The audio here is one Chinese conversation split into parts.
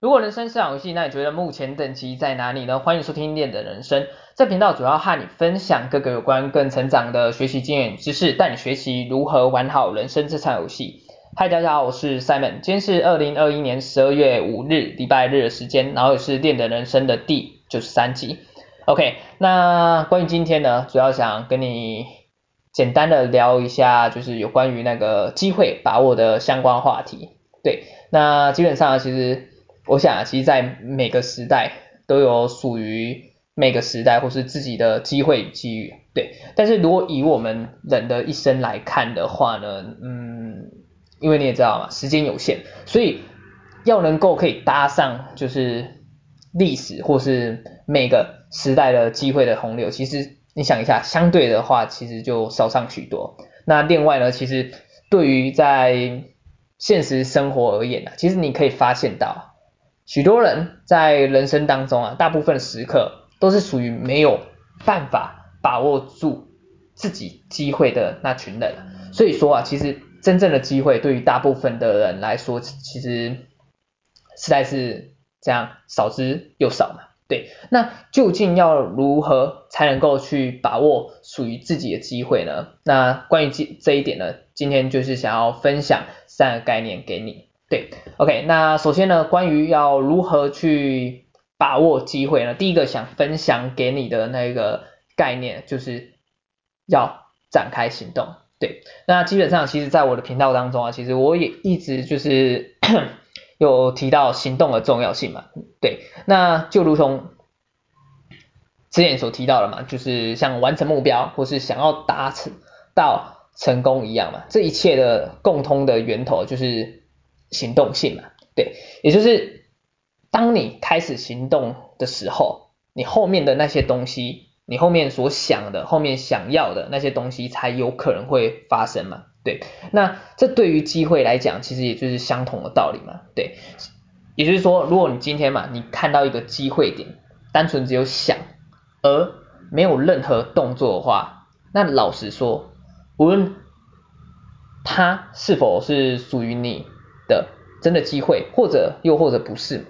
如果人生是场游戏，那你觉得目前等级在哪里呢？欢迎收听练的人生，这频道主要和你分享各个有关个人成长的学习经验知识，带你学习如何玩好人生这场游戏。嗨，大家好，我是 Simon，今天是二零二一年十二月五日礼拜日的时间，然后也是练的人生的第九十三集。OK，那关于今天呢，主要想跟你简单的聊一下，就是有关于那个机会把握的相关话题。对，那基本上其实。我想，其实，在每个时代都有属于每个时代或是自己的机会与机遇，对。但是如果以我们人的一生来看的话呢，嗯，因为你也知道嘛，时间有限，所以要能够可以搭上就是历史或是每个时代的机会的洪流，其实你想一下，相对的话，其实就少上许多。那另外呢，其实对于在现实生活而言呢，其实你可以发现到。许多人在人生当中啊，大部分时刻都是属于没有办法把握住自己机会的那群人。所以说啊，其实真正的机会对于大部分的人来说，其实实在是这样少之又少嘛。对，那究竟要如何才能够去把握属于自己的机会呢？那关于这这一点呢，今天就是想要分享三个概念给你。对，OK，那首先呢，关于要如何去把握机会呢？第一个想分享给你的那个概念，就是要展开行动。对，那基本上其实在我的频道当中啊，其实我也一直就是 有提到行动的重要性嘛。对，那就如同之前所提到的嘛，就是像完成目标或是想要达成到成功一样嘛，这一切的共通的源头就是。行动性嘛，对，也就是当你开始行动的时候，你后面的那些东西，你后面所想的、后面想要的那些东西，才有可能会发生嘛，对。那这对于机会来讲，其实也就是相同的道理嘛，对。也就是说，如果你今天嘛，你看到一个机会点，单纯只有想，而没有任何动作的话，那老实说，无论它是否是属于你。的真的机会，或者又或者不是，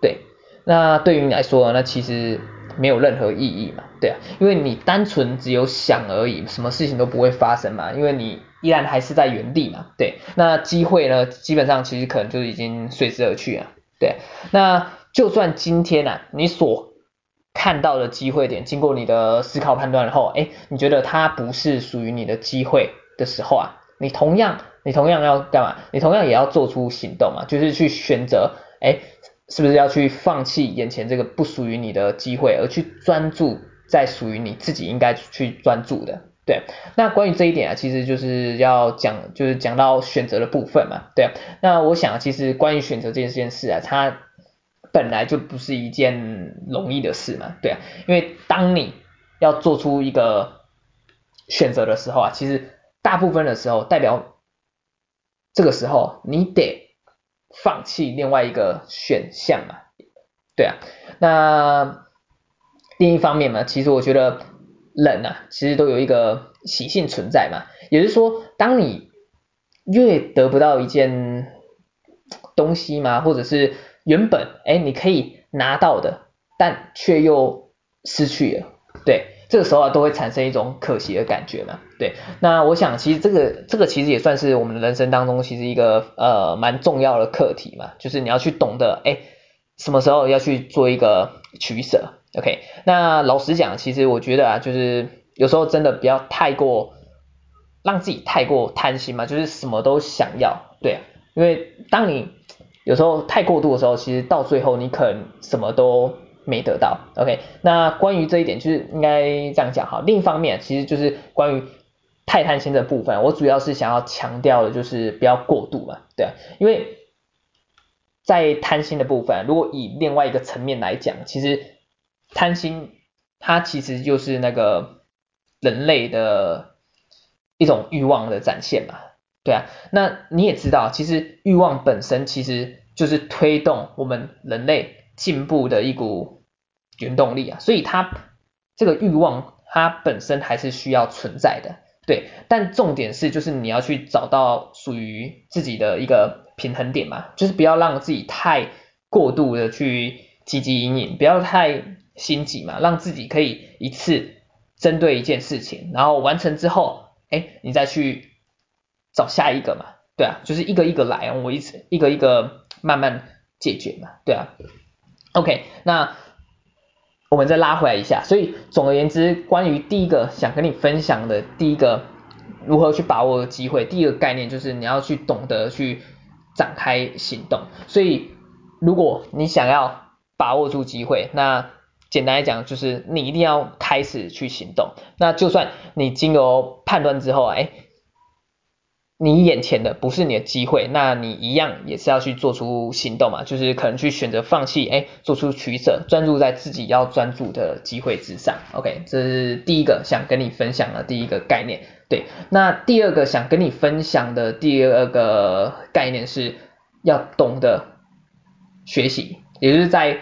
对，那对于你来说，那其实没有任何意义嘛，对啊，因为你单纯只有想而已，什么事情都不会发生嘛，因为你依然还是在原地嘛，对，那机会呢，基本上其实可能就已经随之而去啊，对，那就算今天啊，你所看到的机会点，经过你的思考判断后，哎，你觉得它不是属于你的机会的时候啊，你同样。你同样要干嘛？你同样也要做出行动嘛，就是去选择，哎，是不是要去放弃眼前这个不属于你的机会，而去专注在属于你自己应该去专注的？对。那关于这一点啊，其实就是要讲，就是讲到选择的部分嘛。对。那我想，其实关于选择这件事啊，它本来就不是一件容易的事嘛。对啊。因为当你要做出一个选择的时候啊，其实大部分的时候代表。这个时候你得放弃另外一个选项嘛，对啊，那另一方面嘛，其实我觉得人啊，其实都有一个习性存在嘛，也就是说，当你越得不到一件东西嘛，或者是原本哎你可以拿到的，但却又失去了，对。这个时候啊，都会产生一种可惜的感觉嘛。对，那我想其实这个这个其实也算是我们人生当中其实一个呃蛮重要的课题嘛，就是你要去懂得哎什么时候要去做一个取舍。OK，那老实讲，其实我觉得啊，就是有时候真的不要太过让自己太过贪心嘛，就是什么都想要，对，因为当你有时候太过度的时候，其实到最后你可能什么都。没得到，OK，那关于这一点就是应该这样讲哈。另一方面，其实就是关于太贪心的部分，我主要是想要强调的就是不要过度嘛，对啊，因为在贪心的部分，如果以另外一个层面来讲，其实贪心它其实就是那个人类的一种欲望的展现嘛，对啊，那你也知道，其实欲望本身其实就是推动我们人类。进步的一股原动力啊，所以它这个欲望它本身还是需要存在的，对。但重点是就是你要去找到属于自己的一个平衡点嘛，就是不要让自己太过度的去汲汲营营，不要太心急嘛，让自己可以一次针对一件事情，然后完成之后，哎，你再去找下一个嘛，对啊，就是一个一个来，我一次一个一个慢慢解决嘛，对啊。，OK，那我们再拉回来一下，所以总而言之，关于第一个想跟你分享的第一个如何去把握机会，第一个概念就是你要去懂得去展开行动，所以如果你想要把握住机会，那简单来讲就是你一定要开始去行动。那就算你经由判断之后，哎，你眼前的不是你的机会，那你一样也是要去做出行动嘛，就是可能去选择放弃，哎，做出取舍，专注在自己要专注的机会之上。OK，这是第一个想跟你分享的第一个概念。对，那第二个想跟你分享的第二个概念是要懂得学习，也就是在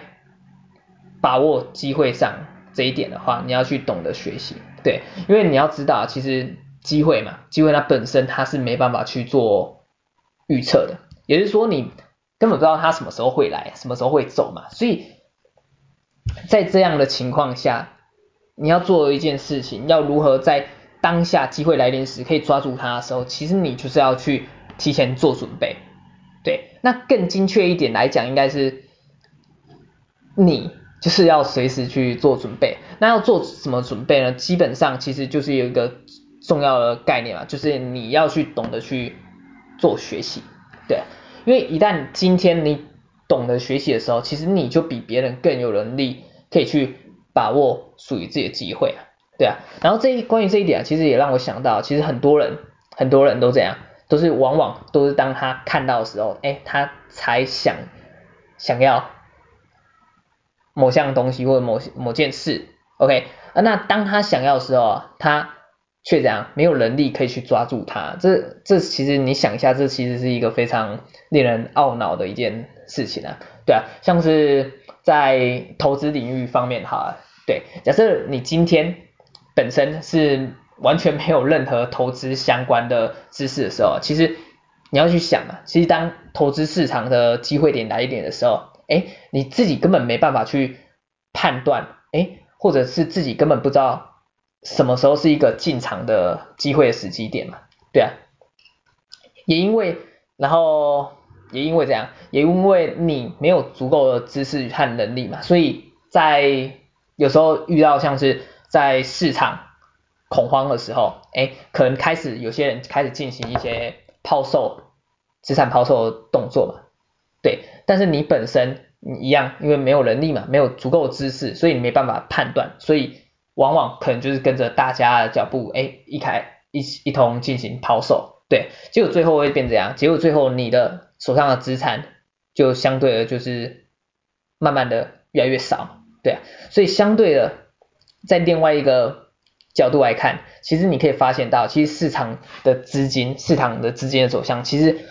把握机会上这一点的话，你要去懂得学习。对，因为你要知道，其实机会嘛，机会它本身它是没办法去做预测的，也就是说你根本不知道它什么时候会来，什么时候会走嘛。所以在这样的情况下，你要做一件事情，要如何在当下机会来临时可以抓住它的时候，其实你就是要去提前做准备。对，那更精确一点来讲，应该是你就是要随时去做准备。那要做什么准备呢？基本上其实就是有一个重要的概念嘛，就是你要去懂得去做学习。对，因为一旦今天你懂得学习的时候，其实你就比别人更有能力可以去把握属于自己的机会啊。对啊，然后这一关于这一点啊，其实也让我想到，其实很多人很多人都这样，都是往往都是当他看到的时候，哎，他才想想要某项东西或者某某件事，OK，啊，那当他想要的时候，他却这样没有能力可以去抓住它，这这其实你想一下，这其实是一个非常令人懊恼的一件事情啊，对啊，像是在投资领域方面哈，对，假设你今天。本身是完全没有任何投资相关的知识的时候，其实你要去想啊，其实当投资市场的机会点来一点的时候，哎，你自己根本没办法去判断，哎，或者是自己根本不知道什么时候是一个进场的机会的时机点嘛，对啊，也因为，然后也因为这样，也因为你没有足够的知识和能力嘛，所以在有时候遇到像是。在市场恐慌的时候，哎，可能开始有些人开始进行一些抛售、资产抛售的动作嘛，对。但是你本身你一样，因为没有能力嘛，没有足够的知识，所以你没办法判断，所以往往可能就是跟着大家的脚步，哎，一开一一同进行抛售，对。结果最后会变这样，结果最后你的手上的资产就相对的，就是慢慢的越来越少，对。所以相对的。在另外一个角度来看，其实你可以发现到，其实市场的资金、市场的资金的走向，其实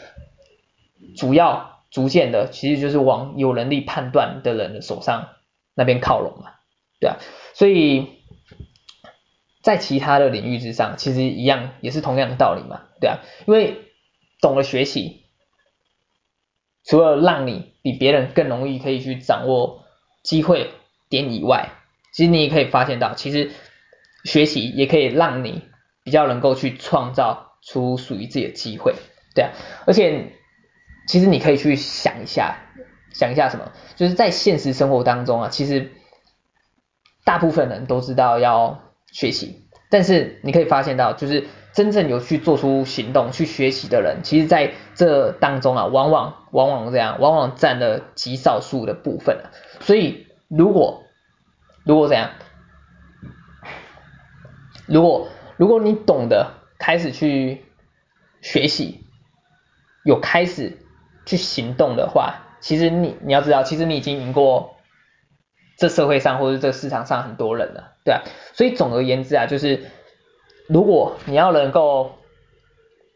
主要逐渐的，其实就是往有能力判断的人的手上那边靠拢嘛，对啊，所以在其他的领域之上，其实一样也是同样的道理嘛，对啊，因为懂了学习，除了让你比别人更容易可以去掌握机会点以外，其实你也可以发现到，其实学习也可以让你比较能够去创造出属于自己的机会，对啊，而且其实你可以去想一下，想一下什么，就是在现实生活当中啊，其实大部分人都知道要学习，但是你可以发现到，就是真正有去做出行动去学习的人，其实在这当中啊，往往往往这样，往往占了极少数的部分啊，所以如果如果怎样？如果如果你懂得开始去学习，有开始去行动的话，其实你你要知道，其实你已经赢过这社会上或者这市场上很多人了，对啊。所以总而言之啊，就是如果你要能够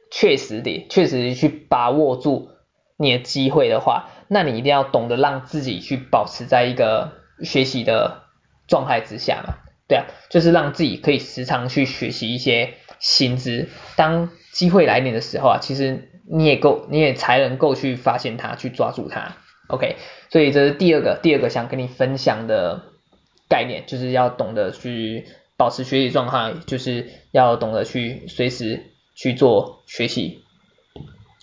确实的、确实的去把握住你的机会的话，那你一定要懂得让自己去保持在一个学习的。状态之下嘛，对啊，就是让自己可以时常去学习一些新知，当机会来临的时候啊，其实你也够，你也才能够去发现它，去抓住它，OK，所以这是第二个第二个想跟你分享的概念，就是要懂得去保持学习状态，就是要懂得去随时去做学习。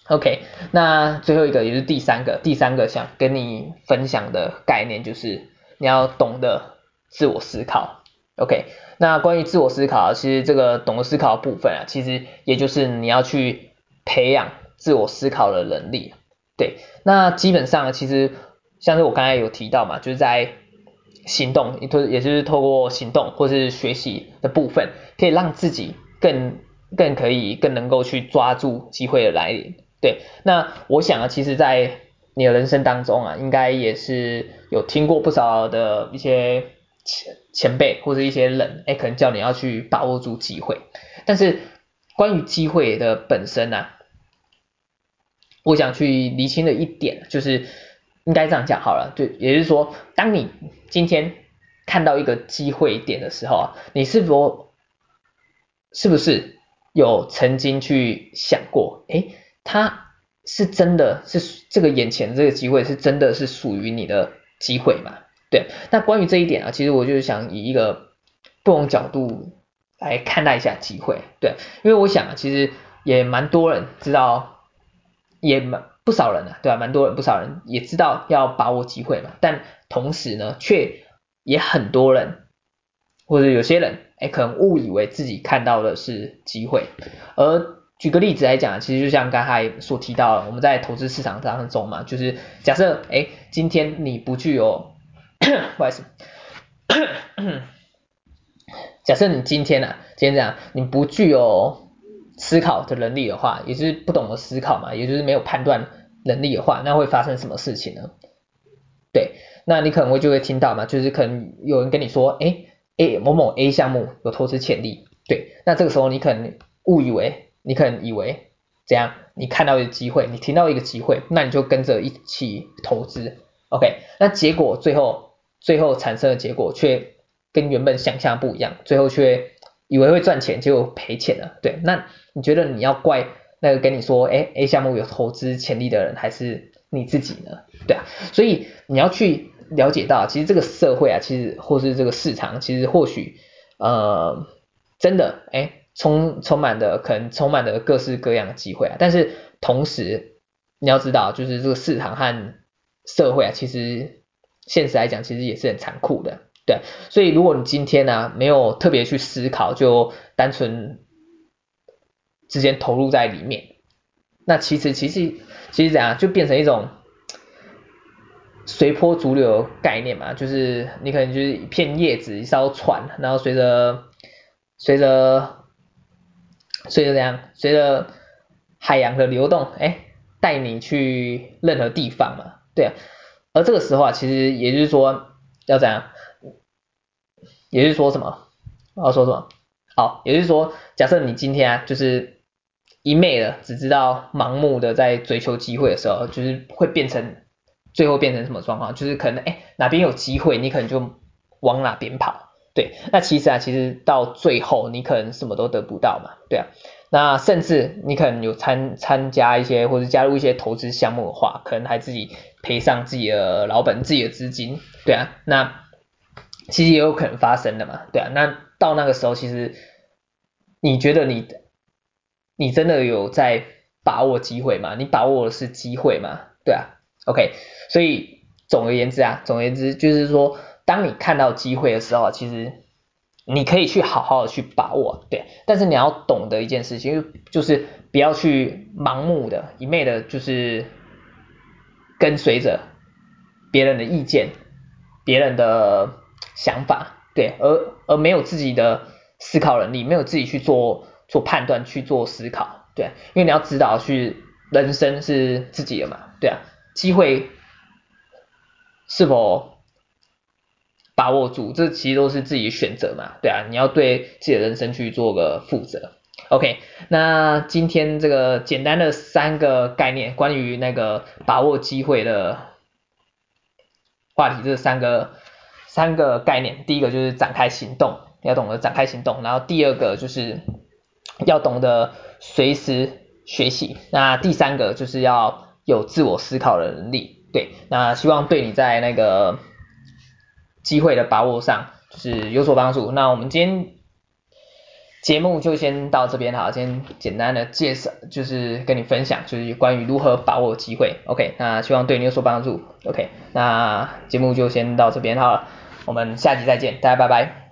OK，那最后一个也是第三个，第三个想跟你分享的概念就是你要懂得自我思考。OK，那关于自我思考，其实这个懂得思考部分啊，其实也就是你要去培养自我思考的能力。对，那基本上其实像是我刚才有提到嘛，就是在行动，也也就是透过行动或是学习的部分，可以让自己更更可以更能够去抓住机会的来临。对，那我想啊，其实，在你的人生当中啊，应该也是有听过不少的一些前前辈或者一些人，哎，可能叫你要去把握住机会。但是关于机会的本身啊。我想去厘清的一点，就是应该这样讲好了，就也就是说，当你今天看到一个机会点的时候啊，你是否是不是有曾经去想过，诶，它是真的是这个眼前这个机会是真的是属于你的机会吗？对，那关于这一点啊，其实我就是想以一个不同角度来看待一下机会，对，因为我想，其实也蛮多人知道。也蛮不少人啊，对吧？蛮多人，不少人也知道要把握机会嘛，但同时呢，却也很多人或者有些人，哎，可能误以为自己看到的是机会。而举个例子来讲，其实就像刚才所提到的，我们在投资市场当中嘛，就是假设，哎，今天你不具有，不好意思，假设你今天啊，今天这样，你不具有。思考的能力的话，也就是不懂得思考嘛，也就是没有判断能力的话，那会发生什么事情呢？对，那你可能会就会听到嘛，就是可能有人跟你说，哎，A 某某 A 项目有投资潜力，对，那这个时候你可能误以为，你可能以为怎样？你看到一个机会，你听到一个机会，那你就跟着一起投资，OK？那结果最后最后产生的结果却跟原本想象不一样，最后却。以为会赚钱，结果赔钱了。对，那你觉得你要怪那个跟你说，哎，A 项目有投资潜力的人，还是你自己呢？对啊，所以你要去了解到，其实这个社会啊，其实或是这个市场，其实或许呃，真的哎，充充满的可能充满了各式各样的机会啊。但是同时你要知道，就是这个市场和社会啊，其实现实来讲，其实也是很残酷的。对，所以如果你今天呢、啊、没有特别去思考，就单纯直接投入在里面，那其实其实其实怎样就变成一种随波逐流概念嘛，就是你可能就是一片叶子，一艘船，然后随着随着随着怎样，随着海洋的流动，哎，带你去任何地方嘛，对啊，而这个时候啊，其实也就是说要怎样？也就是说什么？我要说什么？好，也就是说，假设你今天啊，就是一昧的只知道盲目的在追求机会的时候，就是会变成最后变成什么状况？就是可能哎哪边有机会，你可能就往哪边跑。对，那其实啊，其实到最后你可能什么都得不到嘛。对啊，那甚至你可能有参参加一些或者加入一些投资项目的话，可能还自己赔上自己的老本、自己的资金。对啊，那。其实也有可能发生的嘛，对啊，那到那个时候，其实你觉得你你真的有在把握机会吗？你把握的是机会吗？对啊，OK，所以总而言之啊，总而言之就是说，当你看到机会的时候，其实你可以去好好的去把握，对，但是你要懂得一件事情，就是不要去盲目的一昧的，就是跟随着别人的意见，别人的。想法对，而而没有自己的思考能力，没有自己去做做判断，去做思考，对，因为你要知道，去人生是自己的嘛，对啊，机会是否把握住，这其实都是自己的选择嘛，对啊，你要对自己的人生去做个负责。OK，那今天这个简单的三个概念，关于那个把握机会的话题，这三个。三个概念，第一个就是展开行动，要懂得展开行动，然后第二个就是要懂得随时学习，那第三个就是要有自我思考的能力。对，那希望对你在那个机会的把握上就是有所帮助。那我们今天节目就先到这边好，先简单的介绍就是跟你分享就是关于如何把握机会。OK，那希望对你有所帮助。OK，那节目就先到这边好了，我们下集再见，大家拜拜。